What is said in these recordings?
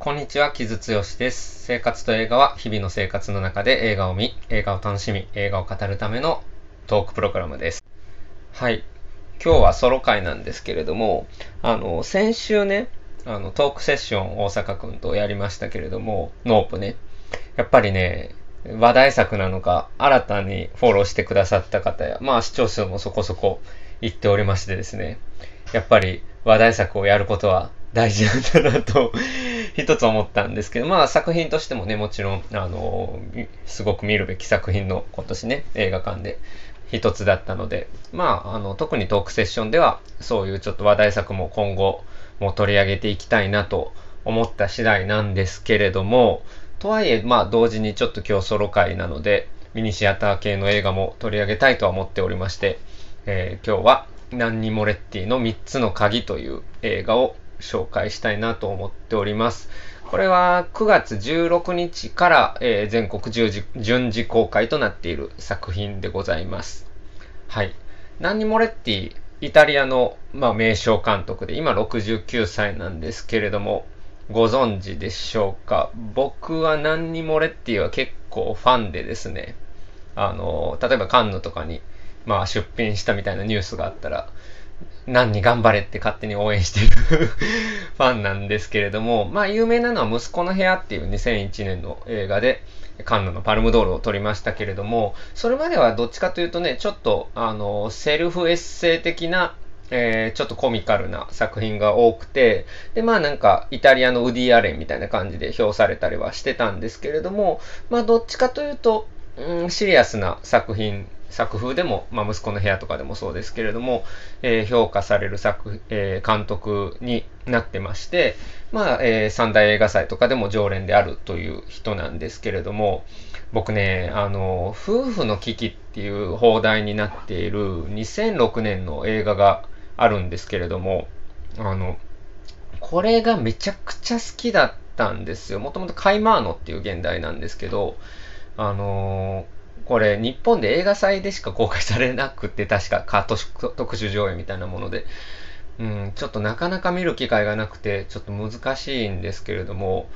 こんにちは、木津剛です。生活と映画は日々の生活の中で映画を見、映画を楽しみ、映画を語るためのトークプログラムです。はい。今日はソロ会なんですけれども、あの、先週ね、あの、トークセッション大阪くんとやりましたけれども、ノープね。やっぱりね、話題作なのか、新たにフォローしてくださった方や、まあ視聴数もそこそこ言っておりましてですね、やっぱり話題作をやることは大事なんだなと一つ思ったんですけど、まあ作品としてもね、もちろん、あの、すごく見るべき作品の今年ね、映画館で一つだったので、まあ、あの、特にトークセッションでは、そういうちょっと話題作も今後も取り上げていきたいなと思った次第なんですけれども、とはいえ、まあ、同時にちょっと今日ソロ会なので、ミニシアター系の映画も取り上げたいとは思っておりまして、えー、今日は、ナンニ・モレッティの3つの鍵という映画を紹介したいなと思っております。これは9月16日から、えー、全国順次公開となっている作品でございます。はい。ナンニ・モレッティ、イタリアの、まあ、名称監督で、今69歳なんですけれども、ご存知でしょうか？僕はナンニ・モレッティは結構ファンでですね、あの、例えばカンヌとかに、まあ、出品したみたいなニュースがあったら、何に頑張れって勝手に応援してる ファンなんですけれども、まあ有名なのは息子の部屋っていう2001年の映画でカンヌのパルムドールを取りましたけれども、それまではどっちかというとね、ちょっとあの、セルフエッセイ的なえー、ちょっとコミカルな作品が多くて、で、まあなんか、イタリアのウディ・アレンみたいな感じで評されたりはしてたんですけれども、まあどっちかというと、うん、シリアスな作品作風でも、まあ、息子の部屋とかでもそうですけれども、えー、評価される作、えー、監督になってまして、まあ、えー、三大映画祭とかでも常連であるという人なんですけれども、僕ね、あの、夫婦の危機っていう放題になっている2006年の映画があるんですけれども、あの、これがめちゃくちゃ好きだったんですよ。もともとカイマーノっていう現代なんですけど、あのーこれ日本で映画祭でしか公開されなくて、確かカート特殊上映みたいなもので、うん、ちょっとなかなか見る機会がなくて、ちょっと難しいんですけれども、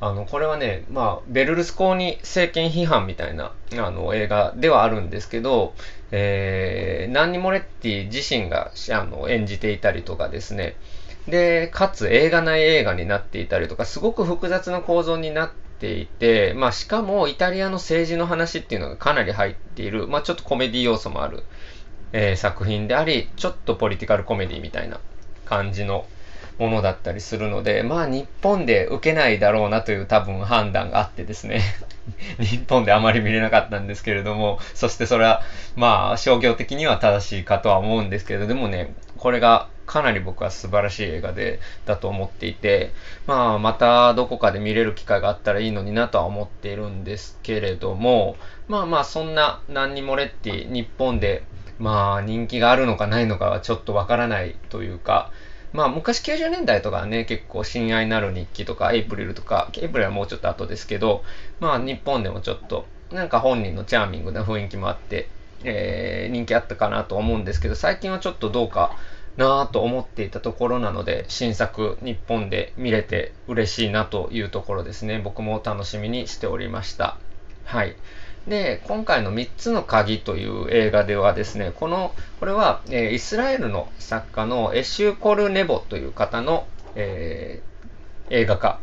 あの、これはね、まあ、ベルルスコーニ政権批判みたいな、あの、映画ではあるんですけど、えー、ナンニ・モレッティ自身が、あの、演じていたりとかですね、で、かつ映画内映画になっていたりとか、すごく複雑な構造になってていて、まあしかもイタリアの政治の話っていうのがかなり入っている、まあちょっとコメディ要素もある、えー、作品であり、ちょっとポリティカルコメディみたいな感じのものだったりするので、まあ日本で受けないだろうなという多分判断があってですね。日本であまり見れなかったんですけれども、そしてそれはまあ商業的には正しいかとは思うんですけれど、でもね、これがかなり僕は素晴らしい映画で、だと思っていて、まあ、またどこかで見れる機会があったらいいのになとは思っているんですけれども、まあまあ、そんな何にもレッティ、日本で、まあ、人気があるのかないのかはちょっとわからないというか、まあ昔90年代とかね、結構親愛なる日記とか、エイプリルとか、エイプリルはもうちょっと後ですけど、まあ日本でもちょっと、なんか本人のチャーミングな雰囲気もあって、えー、人気あったかなと思うんですけど、最近はちょっとどうかなぁと思っていたところなので、新作日本で見れて嬉しいなというところですね。僕も楽しみにしておりました。はい。で、今回の3つの鍵という映画ではですね、この、これは、えー、イスラエルの作家のエシュ・コルネボという方の、えー、映画化、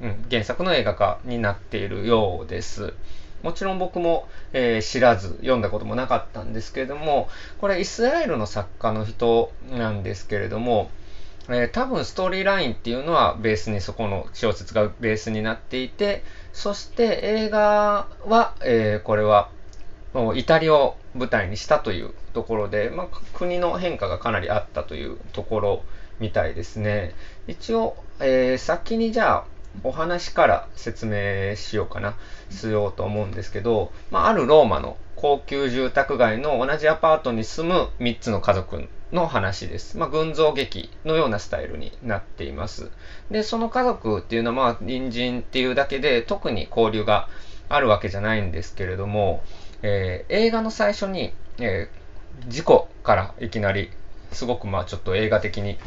うん、原作の映画化になっているようです。もちろん僕も、えー、知らず読んだこともなかったんですけれども、これイスラエルの作家の人なんですけれども、えー、多分ストーリーラインっていうのはベースにそこの小説がベースになっていて、そして映画は、えー、これはもうイタリアを舞台にしたというところで、まあ、国の変化がかなりあったというところみたいですね。一応、えー、先にじゃあお話から説明しようかな、しようと思うんですけど、まあ、あるローマの高級住宅街の同じアパートに住む3つの家族の話です。まあ、群像劇のようなスタイルになっています。で、その家族っていうのは、ま、隣人っていうだけで特に交流があるわけじゃないんですけれども、えー、映画の最初に、えー、事故からいきなり、すごくまあちょっと映画的に、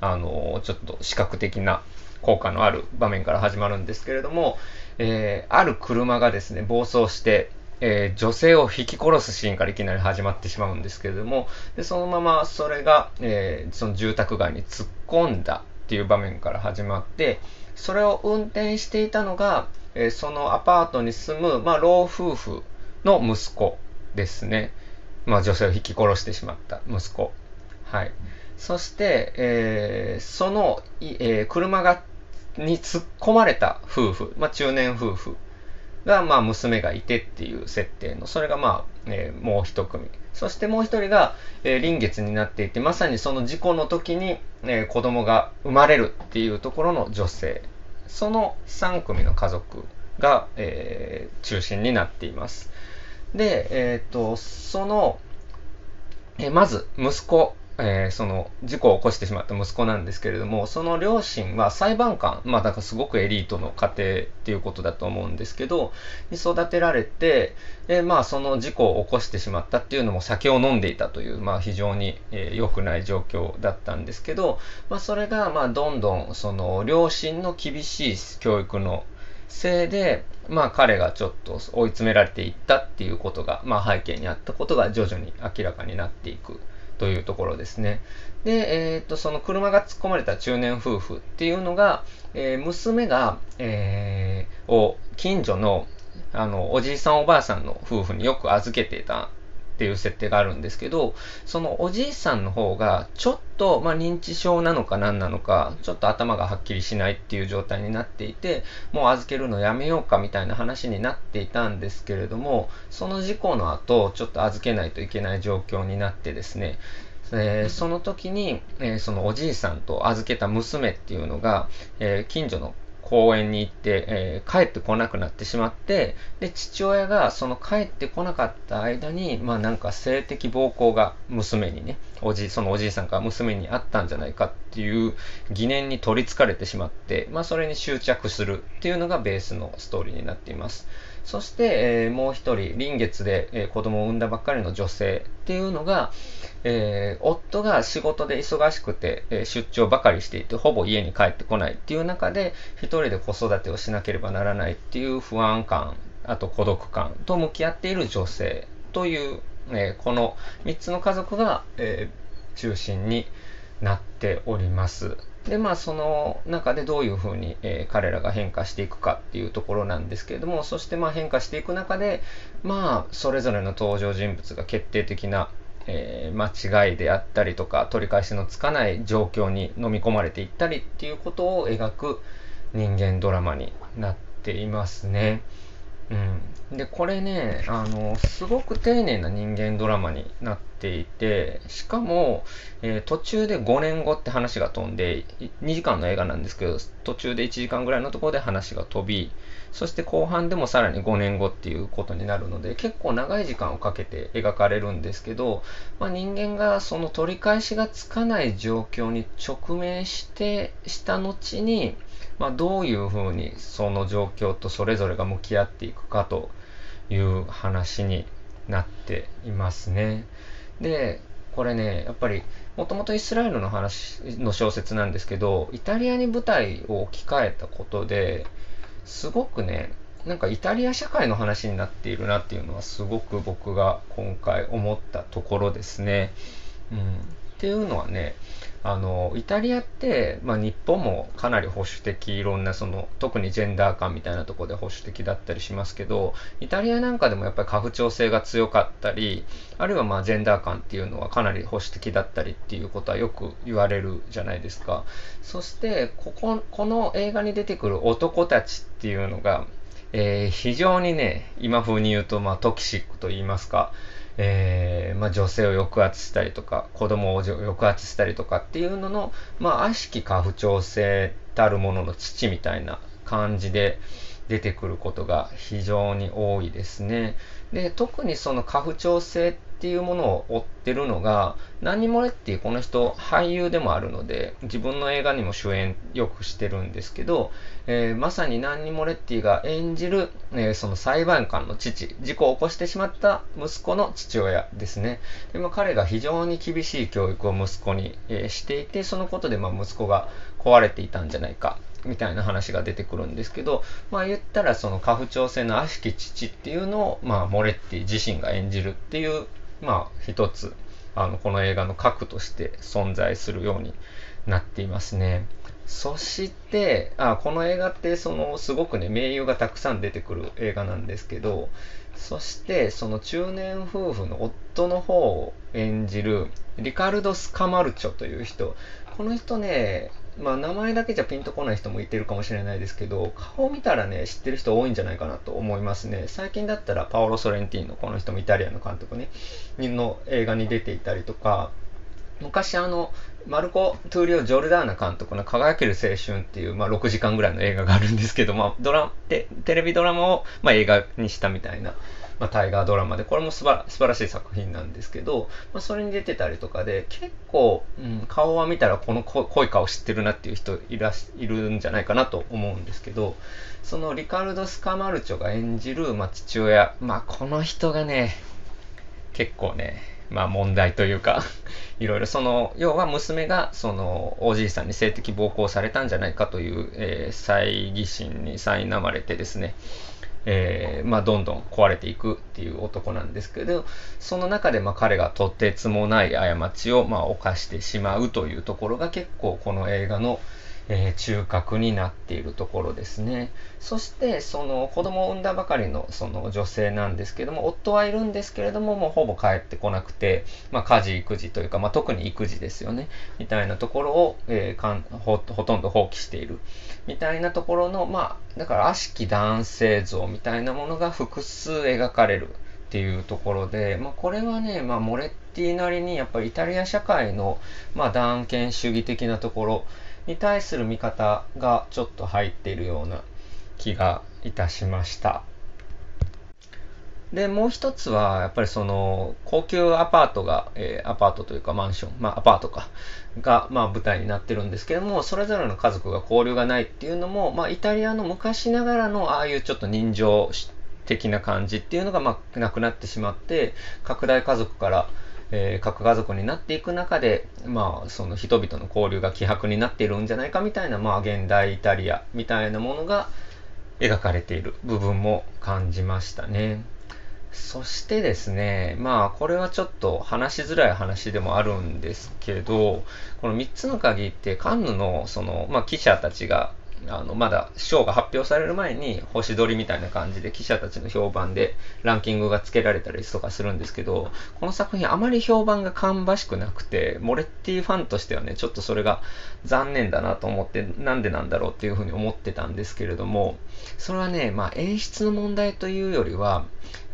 あのー、ちょっと視覚的な効果のある場面から始まるんですけれども、えー、ある車がですね、暴走して、えー、女性を引き殺すシーンからいきなり始まってしまうんですけれども、でそのままそれが、えー、その住宅街に突っ込んだっていう場面から始まって、それを運転していたのが、えー、そのアパートに住む、まあ、老夫婦の息子ですね。まあ、女性を引き殺してしまった息子。はい。そして、えー、その、えー、車が、に突っ込まれた夫婦、まあ、中年夫婦が、まあ、娘がいてっていう設定の、それがまあ、えー、もう一組。そしてもう一人が、えー、臨月になっていて、まさにその事故の時に、えー、子供が生まれるっていうところの女性。その3組の家族が、えー、中心になっています。で、えっ、と、その、えまず、息子えー、その事故を起こしてしまった息子なんですけれども、その両親は裁判官、まあだからすごくエリートの家庭っていうことだと思うんですけど、に育てられて、で、まあその事故を起こしてしまったっていうのも酒を飲んでいたという、まあ非常に、えー、良くない状況だったんですけど、まあそれがまあどんどんその両親の厳しい教育のせいで、まあ彼がちょっと追い詰められていったっていうことが、まあ背景にあったことが徐々に明らかになっていく。というところですね。で、えっ、と、その車が突っ込まれた中年夫婦っていうのが、えー、娘が、えー、を近所の、あの、おじいさんおばあさんの夫婦によく預けていたっていう設定があるんですけど、そのおじいさんの方が、ちょっと、まあ、認知症なのか何なのか、ちょっと頭がはっきりしないっていう状態になっていて、もう預けるのやめようかみたいな話になっていたんですけれども、その事故の後、ちょっと預けないといけない状況になってですね、えー、その時に、えー、そのおじいさんと預けた娘っていうのが、えー、近所の公園に行って、えー、帰ってこなくなってしまって、で、父親がその帰ってこなかった間に、まあなんか性的暴行が娘にね、おじ、そのおじいさんから娘にあったんじゃないかっていう疑念に取りつかれてしまって、まあそれに執着するっていうのがベースのストーリーになっています。そして、えー、もう一人、臨月で、えー、子供を産んだばっかりの女性っていうのが、えー、夫が仕事で忙しくて、え出張ばかりしていて、ほぼ家に帰ってこないっていう中で、一人で子育てをしなければならないっていう不安感、あと孤独感と向き合っている女性という、えこの3つの家族が、え中心になっております。で、まあ、その中でどういうふうに、えー、彼らが変化していくかっていうところなんですけれども、そしてまあ変化していく中で、まあ、それぞれの登場人物が決定的な、えー、間違いであったりとか、取り返しのつかない状況に飲み込まれていったりっていうことを描く人間ドラマになっていますね。うん。で、これね、あの、すごく丁寧な人間ドラマになっていて、しかも、えー、途中で5年後って話が飛んで、2時間の映画なんですけど、途中で1時間ぐらいのところで話が飛び、そして後半でもさらに5年後っていうことになるので、結構長い時間をかけて描かれるんですけど、まあ、人間がその取り返しがつかない状況に直面して、した後に、まあ、どういうふうにその状況とそれぞれが向き合っていくかという話になっていますね。で、これね、やっぱり、もともとイスラエルの話の小説なんですけど、イタリアに舞台を置き換えたことで、すごくね、なんかイタリア社会の話になっているなっていうのはすごく僕が今回思ったところですね。うん、っていうのはね、あの、イタリアって、まあ、日本もかなり保守的、いろんなその、特にジェンダー感みたいなところで保守的だったりしますけど、イタリアなんかでもやっぱり家父長制が強かったり、あるいはまあ、ジェンダー感っていうのはかなり保守的だったりっていうことはよく言われるじゃないですか。そして、ここ、この映画に出てくる男たちっていうのが、えー、非常にね、今風に言うと、まあ、トキシックと言いますか、えー、まあ、女性を抑圧したりとか、子供を抑圧したりとかっていうのの、まあ、悪しき家父長制たるものの父みたいな感じで出てくることが非常に多いですね。で、特にその家父長制っていうものを追ってるのが、ナニモレっていうこの人俳優でもあるので、自分の映画にも主演よくしてるんですけど、えー、まさにナンニモレッティが演じる、えー、その裁判官の父、事故を起こしてしまった息子の父親ですね。でまあ、彼が非常に厳しい教育を息子に、えー、していて、そのことでまあ息子が壊れていたんじゃないかみたいな話が出てくるんですけど、まあ言ったらその家父長制の悪しき父っていうのを、まあモレッティ自身が演じるっていう、まあ一つ、あの、この映画の核として存在するようになっていますね。そして、あ、この映画ってそのすごくね、名優がたくさん出てくる映画なんですけど、そしてその中年夫婦の夫の方を演じるリカルド・スカマルチョという人、この人ね、まあ名前だけじゃピンとこない人もいてるかもしれないですけど、顔見たらね、知ってる人多いんじゃないかなと思いますね。最近だったらパオロ・ソレンティーノ、この人もイタリアの監督ね、の映画に出ていたりとか、昔あの、マルコ・トゥーリオ・ジョルダーナ監督の輝ける青春っていう、まあ、6時間ぐらいの映画があるんですけど、まあ、ドラテテレビドラマを、まあ、映画にしたみたいな、まあ、タイガードラマで、これも素晴らしい作品なんですけど、まあ、それに出てたりとかで、結構、うん、顔は見たらこの濃い顔知ってるなっていう人いらいるんじゃないかなと思うんですけど、そのリカルド・スカマルチョが演じる、まあ、父親、まあ、この人がね、結構ね、まあ問題というか いろいろその、要は娘がそのおじいさんに性的暴行されたんじゃないかという、えー、猜疑心に苛まれてですね、えー、まあ、どんどん壊れていくっていう男なんですけど、その中でまあ彼がとてつもない過ちをまあ犯してしまうというところが結構この映画の、えー、中核になっているところですね。そして、その子供を産んだばかりのその女性なんですけども、夫はいるんですけれども、もうほぼ帰ってこなくて、まあ、家事、育児というか、まあ、特に育児ですよね。みたいなところを、えー、かんほほとんど放棄している。みたいなところの、まあ、だから悪しき男性像みたいなものが複数描かれる。っていうところで、まあ、これはね、まあ、モレッティなりにやっぱりイタリア社会の、まあ、断権主義的なところに対する見方がちょっと入っているような気がいたしました。で、もう一つは、やっぱりその、高級アパートが、えー、アパートというかマンション、まあアパートか、が、まあ舞台になってるんですけども、それぞれの家族が交流がないっていうのも、まあイタリアの昔ながらの、ああいうちょっと人情的な感じっていうのが、まあなくなってしまって、拡大家族から、えー、核家族になっていく中で、まあ、その人々の交流が希薄になっているんじゃないかみたいな、まあ、現代イタリアみたいなものが描かれている部分も感じましたね。そしてですね、まあ、これはちょっと話しづらい話でもあるんですけど、この3つの鍵ってカンヌの、その、まあ、記者たちがあの、まだ賞が発表される前に星取りみたいな感じで記者たちの評判でランキングがつけられたりとかするんですけど、この作品あまり評判が芳しくなくて、モレッティファンとしてはね、ちょっとそれが残念だなと思って、なんでなんだろうっていうふうに思ってたんですけれども、それはね、まあ演出の問題というよりは、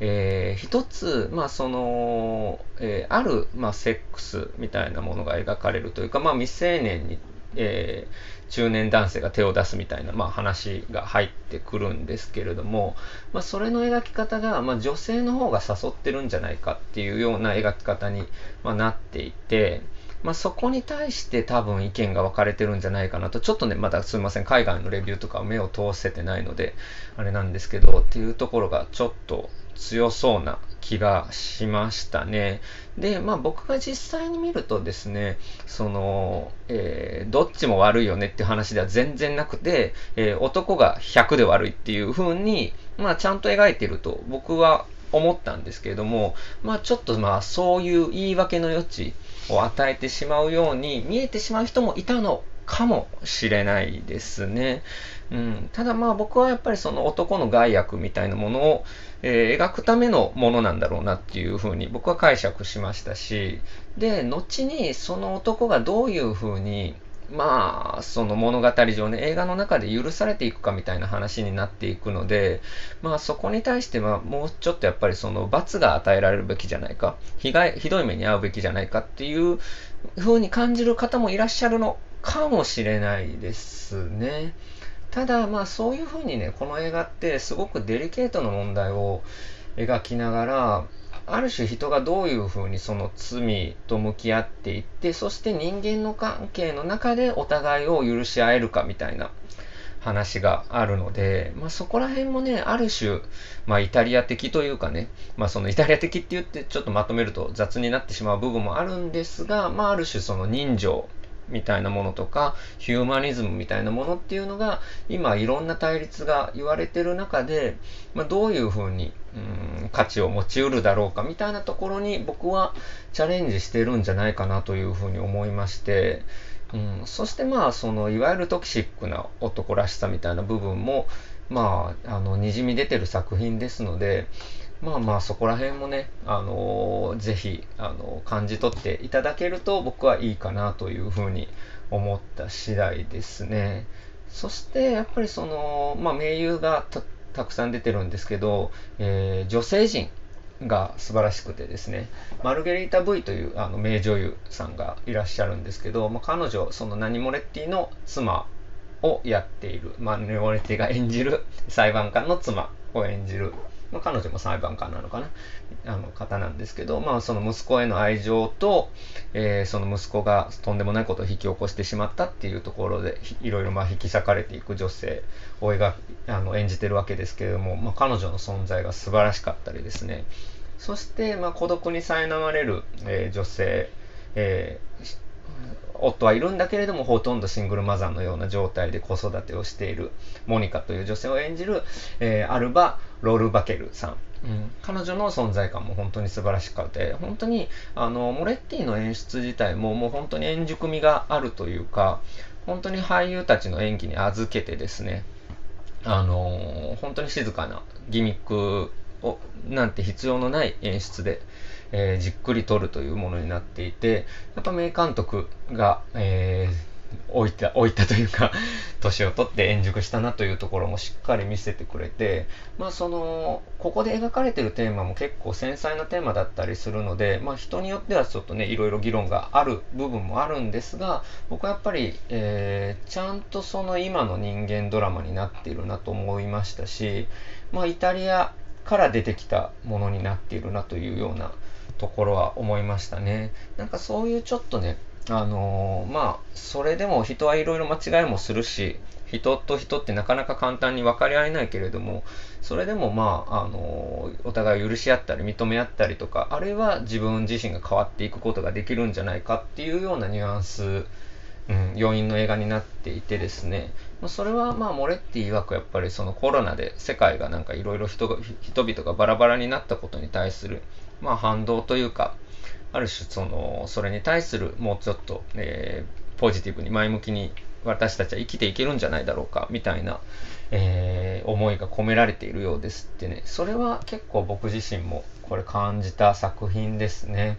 えー、一つ、まあその、えー、ある、まあセックスみたいなものが描かれるというか、まあ未成年にえー、中年男性が手を出すみたいな、まあ、話が入ってくるんですけれども、まあ、それの描き方が、まあ、女性の方が誘ってるんじゃないかっていうような描き方に、ま、なっていて、まあ、そこに対して多分意見が分かれてるんじゃないかなと、ちょっとね、まだすみません、海外のレビューとか目を通せてないので、あれなんですけど、っていうところがちょっと強そうな気がしましたね。で、まあ僕が実際に見るとですね、その、えー、どっちも悪いよねっていう話では全然なくて、えー、男が100で悪いっていう風に、まあちゃんと描いてると僕は思ったんですけれども、まあちょっとまあそういう言い訳の余地を与えてしまうように見えてしまう人もいたのかもしれないですね。うん、ただまあ僕はやっぱりその男の害悪みたいなものを、えー、描くためのものなんだろうなっていうふうに僕は解釈しましたし、で、後にその男がどういうふうにまあ、その物語上ね、映画の中で許されていくかみたいな話になっていくので、まあそこに対してはもうちょっとやっぱりその罰が与えられるべきじゃないか、被害、ひどい目に遭うべきじゃないかっていう風に感じる方もいらっしゃるのかもしれないですね。ただ、まあそういう風にね、この映画ってすごくデリケートな問題を描きながら、ある種人がどういう風にその罪と向き合っていって、そして人間の関係の中でお互いを許し合えるかみたいな話があるので、まあそこら辺もね、ある種、まあイタリア的というかね、まあそのイタリア的って言ってちょっとまとめると雑になってしまう部分もあるんですが、まあある種その人情みたいなものとか、ヒューマニズムみたいなものっていうのが、今いろんな対立が言われてる中で、まあ、どういうふうに、うん、価値を持ち得るだろうかみたいなところに僕はチャレンジしてるんじゃないかなというふうに思いまして、うん、そしてまあそのいわゆるトキシックな男らしさみたいな部分もまああのにじみ出てる作品ですのでまあまあそこら辺もね、あのー、ぜひ、あのー、感じ取っていただけると僕はいいかなというふうに思った次第ですね。そしてやっぱりその、まあ名優がたくさん出てるんですけど、えー、女性陣が素晴らしくてですね、マルゲリータ・ブイというあの名女優さんがいらっしゃるんですけど、まあ、彼女、そのナニモレッティの妻をやっている、まあ、ネモレッティが演じる裁判官の妻を演じる。まあ、彼女も裁判官なのかな。あの方なんですけど、まあ、その息子への愛情と、えー、その息子がとんでもないことを引き起こしてしまったっていうところでいろいろまあ引き裂かれていく女性を描あの演じてるわけですけれども、まあ、彼女の存在が素晴らしかったりですね。そして、まあ、孤独に苛まれる、えー、女性、えー夫はいるんだけれどもほとんどシングルマザーのような状態で子育てをしているモニカという女性を演じる、えー、アルバ・ロールバケルさん。うん、彼女の存在感も本当に素晴らしくて、本当にあのモレッティの演出自体ももう本当に円熟味があるというか、本当に俳優たちの演技に預けてですね、あのー、本当に静かなギミックをなんて必要のない演出で、えー、じっくり撮るというものになっていて、やっぱ名監督が、えー、置いた、置いたというか 年を取って円熟したなというところもしっかり見せてくれて、まあその、ここで描かれてるテーマも結構繊細なテーマだったりするので、まあ人によってはちょっとね、いろいろ議論がある部分もあるんですが、僕はやっぱり、えー、ちゃんとその今の人間ドラマになっているなと思いましたし、まあイタリアから出てきたものになっているなというようなところは思いましたね。なんかそういうちょっとね、あのー、まあ、それでも人はいろいろ間違いもするし、人と人ってなかなか簡単に分かり合えないけれども、それでもまあ、あのー、お互いを許し合ったり認め合ったりとか、あるいは自分自身が変わっていくことができるんじゃないかっていうようなニュアンス、うん、要因の映画になっていてですね、それはまあモレッティ曰くやっぱりそのコロナで世界がなんかいろいろ人々がバラバラになったことに対するまあ、反動というか、ある種その、それに対するもうちょっと、えー、ポジティブに前向きに私たちは生きていけるんじゃないだろうか、みたいな、えー、思いが込められているようですってね、それは結構僕自身もこれ感じた作品ですね。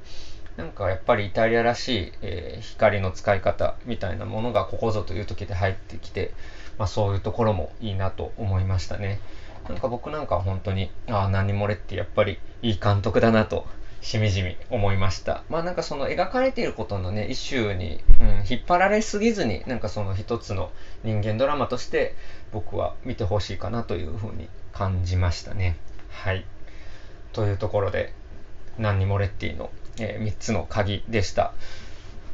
なんかやっぱりイタリアらしい、えー、光の使い方みたいなものがここぞという時で入ってきて、まあ、そういうところもいいなと思いましたね。なんか僕なんかは本当に、ああ、何もれってやっぱりいい監督だなと、しみじみ思いました。まあなんかその描かれていることのね、イシューに、うん、引っ張られすぎずに、なんかその一つの人間ドラマとして僕は見てほしいかなというふうに感じましたね。はい。というところで、ナンニ・モレッティの、えー、3つの鍵でした。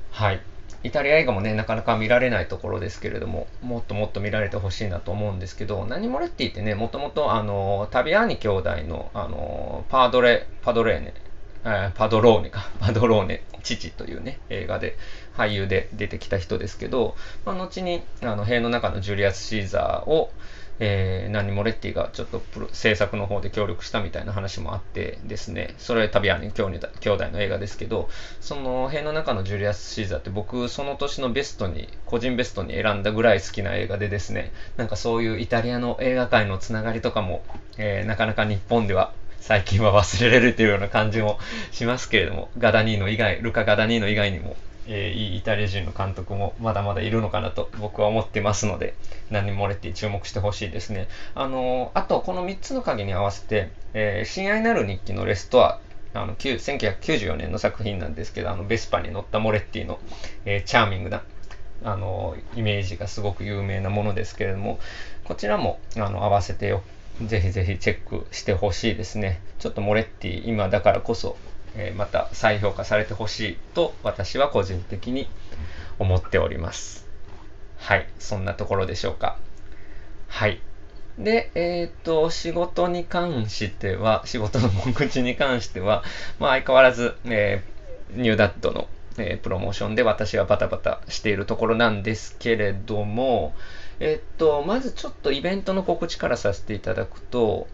はい。イタリア映画もね、なかなか見られないところですけれども、もっともっと見られてほしいなと思うんですけど、ナニモレッティってね、もともとあの、タビアーニ兄弟の、あの、パードレ、パドレーネ、パドローネか、パドローネ、父というね、映画で俳優で出てきた人ですけど、まあ、後に、あの、塀の中のジュリアス・シーザーを、えー、何モレッティがちょっと制作の方で協力したみたいな話もあってですね、それはタビアーニ兄弟の映画ですけど、その辺の中のジュリアス・シーザーって僕その年のベストに、個人ベストに選んだぐらい好きな映画でですね、なんかそういうイタリアの映画界のつながりとかも、えー、なかなか日本では最近は忘れられているような感じもしますけれども、ガダニーノ以外、ルカ・ガダニーノ以外にもえー、いいイタリア人の監督もまだまだいるのかなと僕は思ってますので、何にもれって注目してほしいですね。あのー、あと、この3つの鍵に合わせて、えー、親愛なる日記のレストア、あの、1994年の作品なんですけど、あの、ベスパに乗ったモレッティの、えー、チャーミングな、あの、イメージがすごく有名なものですけれども、こちらも、あの、合わせて、ぜひぜひチェックしてほしいですね。ちょっとモレッティ、今だからこそ、えまた再評価されてほしいと私は個人的に思っております。はい、そんなところでしょうか。はい。で、えっ、ー、と、仕事に関しては、仕事の目口に関しては、まあ相変わらず、えー、ニューダットの、えー、プロモーションで私はバタバタしているところなんですけれども、えっと、まずちょっとイベントの告知からさせていただくと、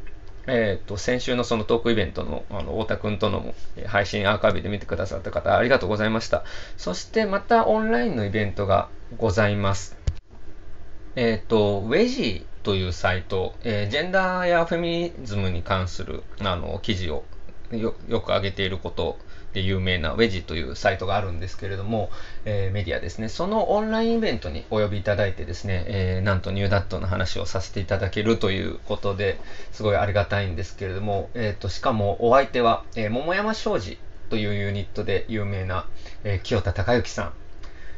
えっ、と、先週のそのトークイベントの、あの、太田くんとの配信アーカイブで見てくださった方、ありがとうございました。そしてまたオンラインのイベントがございます。えっ、と、ウェジーというサイト、えー、ジェンダーやフェミニズムに関する、あの、記事をよく上げていることで有名なウェジというサイトがあるんですけれども、えー、メディアですね。そのオンラインイベントにお呼びいただいてですね、えー、なんとニューダットの話をさせていただけるということですごいありがたいんですけれども、えっ、ー、と、しかもお相手は、え桃山商事というユニットで有名な、え清田隆之さん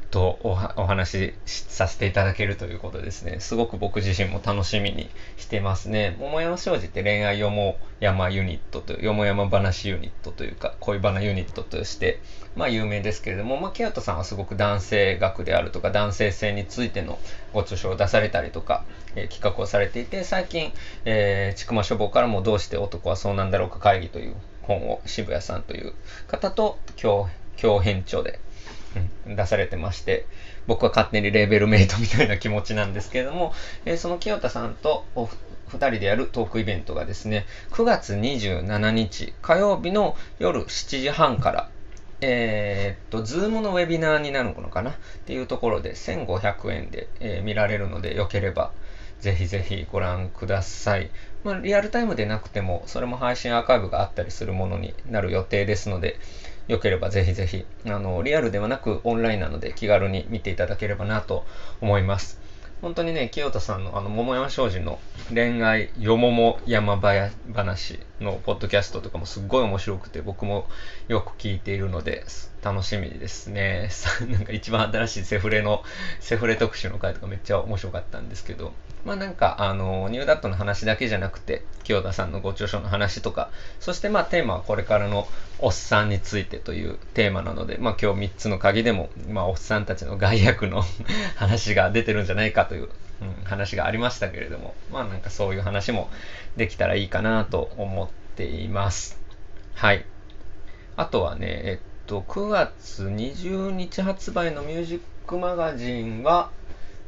とお話しさせていただけるということですね。すごく僕自身も楽しみにしてますね。桃山商事って恋愛よも山ユニットという、よも山話ユニットというか、恋バナユニットとして、まあ有名ですけれども、まあ、ケアトさんはすごく男性学であるとか、男性性についてのご著書を出されたりとか、えー、企画をされていて、最近、えー、ちくま書房からもどうして男はそうなんだろうか会議という本を渋谷さんという方と共共編著で出されてまして、僕は勝手にレーベルメイトみたいな気持ちなんですけれども、えー、その清田さんとお二人でやるトークイベントがですね、9月27日火曜日の夜7時半から、えー、っと、ズームのウェビナーになるのかな？っていうところで1500円で、えー、見られるので、よければぜひぜひご覧ください。まあ、リアルタイムでなくても、それも配信アーカイブがあったりするものになる予定ですので、よければぜひぜひ、あの、リアルではなくオンラインなので気軽に見ていただければなと思います。本当にね、清田さんのあの、桃山商事の恋愛よもも山話のポッドキャストとかもすっごい面白くて、僕もよく聞いているので、楽しみですね。なんか一番新しいセフレの、セフレ特集の回とかめっちゃ面白かったんですけど、まあなんか、あの、ニューダットの話だけじゃなくて、清田さんのご著書の話とか、そしてまあテーマはこれからのおっさんについてというテーマなので、まあ今日3つの鍵でも、まあおっさんたちの害悪の 話が出てるんじゃないかという、うん、話がありましたけれども、まあなんかそういう話もできたらいいかなと思っています。はい。あとはね、えっと、9月20日発売のミュージックマガジンは、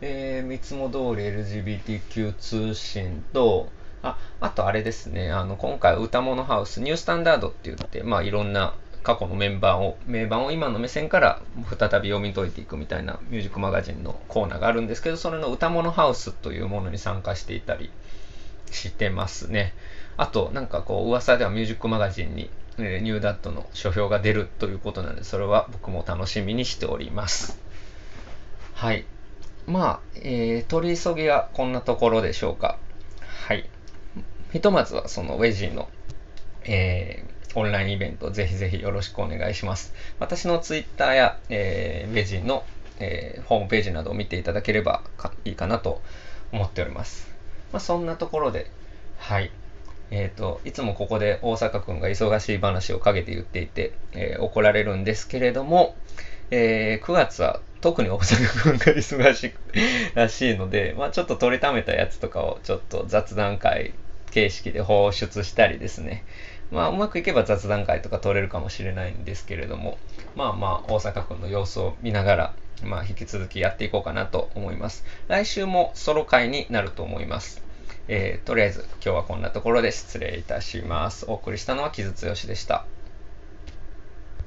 えー、三つも通り LGBTQ 通信と、あ、あとあれですね、あの、今回歌物ハウス、ニュースタンダードって言って、まあいろんな過去のメンバーを、名盤を今の目線から再び読み解いていくみたいなミュージックマガジンのコーナーがあるんですけど、それの歌物ハウスというものに参加していたりしてますね。あと、なんかこう、噂ではミュージックマガジンに、えー、ニューダットの書評が出るということなので、それは僕も楽しみにしております。はい。まあ、えー、取り急ぎはこんなところでしょうか。はい。ひとまずはそのウェジーの、えー、オンラインイベントぜひぜひよろしくお願いします。私のツイッターや、えー、ウェジーの、えー、ホームページなどを見ていただければいいかなと思っております。まあ、そんなところで、はい。えっ、ー、と、いつもここで大阪くんが忙しい話を陰で言っていて、えー、怒られるんですけれども、えー、9月は特に大阪君が忙しいらしいので、まあちょっと取りためたやつとかをちょっと雑談会形式で放出したりですね。まあうまくいけば雑談会とか取れるかもしれないんですけれども、まあまあ大阪君の様子を見ながら、まあ引き続きやっていこうかなと思います。来週もソロ会になると思います。えー、とりあえず今日はこんなところで失礼いたします。お送りしたのは木津剛でした。